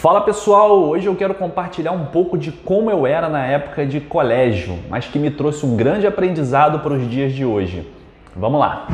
Fala pessoal, hoje eu quero compartilhar um pouco de como eu era na época de colégio, mas que me trouxe um grande aprendizado para os dias de hoje. Vamos lá!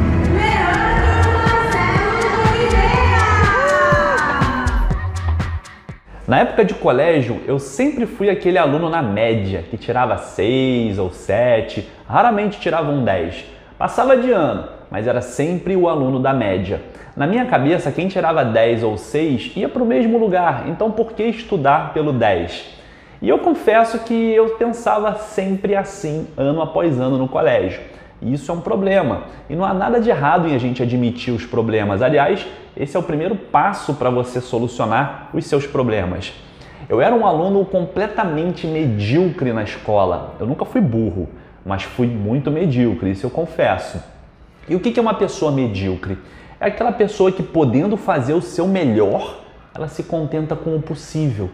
Na época de colégio, eu sempre fui aquele aluno na média, que tirava 6 ou 7, raramente tirava um 10. Passava de ano, mas era sempre o aluno da média. Na minha cabeça, quem tirava 10 ou 6 ia para o mesmo lugar, então por que estudar pelo 10? E eu confesso que eu pensava sempre assim, ano após ano no colégio. E isso é um problema. E não há nada de errado em a gente admitir os problemas. Aliás, esse é o primeiro passo para você solucionar os seus problemas. Eu era um aluno completamente medíocre na escola. Eu nunca fui burro, mas fui muito medíocre, isso eu confesso. E o que é uma pessoa medíocre? É aquela pessoa que, podendo fazer o seu melhor, ela se contenta com o possível.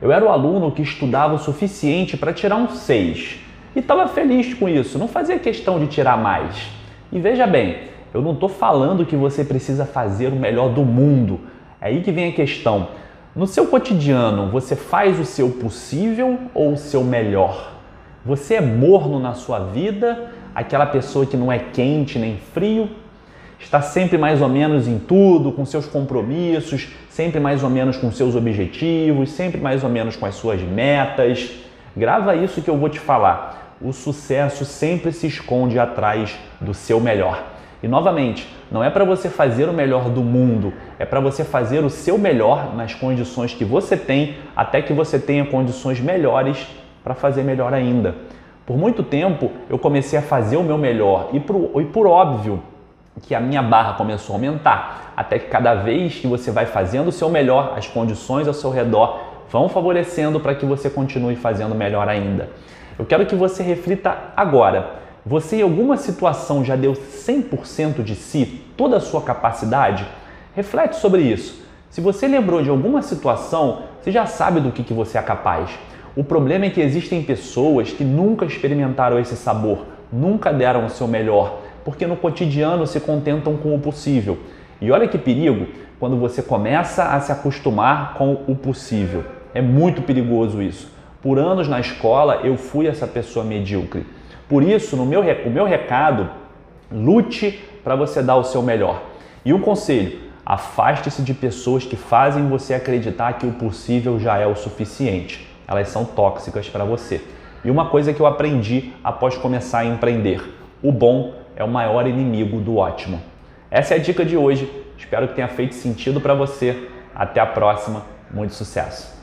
Eu era o aluno que estudava o suficiente para tirar um 6 e estava feliz com isso, não fazia questão de tirar mais. E veja bem, eu não estou falando que você precisa fazer o melhor do mundo. É aí que vem a questão. No seu cotidiano, você faz o seu possível ou o seu melhor? Você é morno na sua vida, aquela pessoa que não é quente nem frio, está sempre mais ou menos em tudo, com seus compromissos, sempre mais ou menos com seus objetivos, sempre mais ou menos com as suas metas. Grava isso que eu vou te falar. O sucesso sempre se esconde atrás do seu melhor. E novamente, não é para você fazer o melhor do mundo, é para você fazer o seu melhor nas condições que você tem, até que você tenha condições melhores para fazer melhor ainda. Por muito tempo eu comecei a fazer o meu melhor e por, e por óbvio que a minha barra começou a aumentar, até que cada vez que você vai fazendo o seu melhor, as condições ao seu redor vão favorecendo para que você continue fazendo melhor ainda. Eu quero que você reflita agora. Você em alguma situação já deu 100% de si, toda a sua capacidade? Reflete sobre isso. Se você lembrou de alguma situação, você já sabe do que, que você é capaz. O problema é que existem pessoas que nunca experimentaram esse sabor, nunca deram o seu melhor porque no cotidiano se contentam com o possível. E olha que perigo quando você começa a se acostumar com o possível. É muito perigoso isso. Por anos na escola eu fui essa pessoa medíocre. Por isso, no meu, o meu recado, lute para você dar o seu melhor. E um conselho: afaste-se de pessoas que fazem você acreditar que o possível já é o suficiente. Elas são tóxicas para você. E uma coisa que eu aprendi após começar a empreender: o bom é o maior inimigo do ótimo. Essa é a dica de hoje. Espero que tenha feito sentido para você. Até a próxima. Muito sucesso!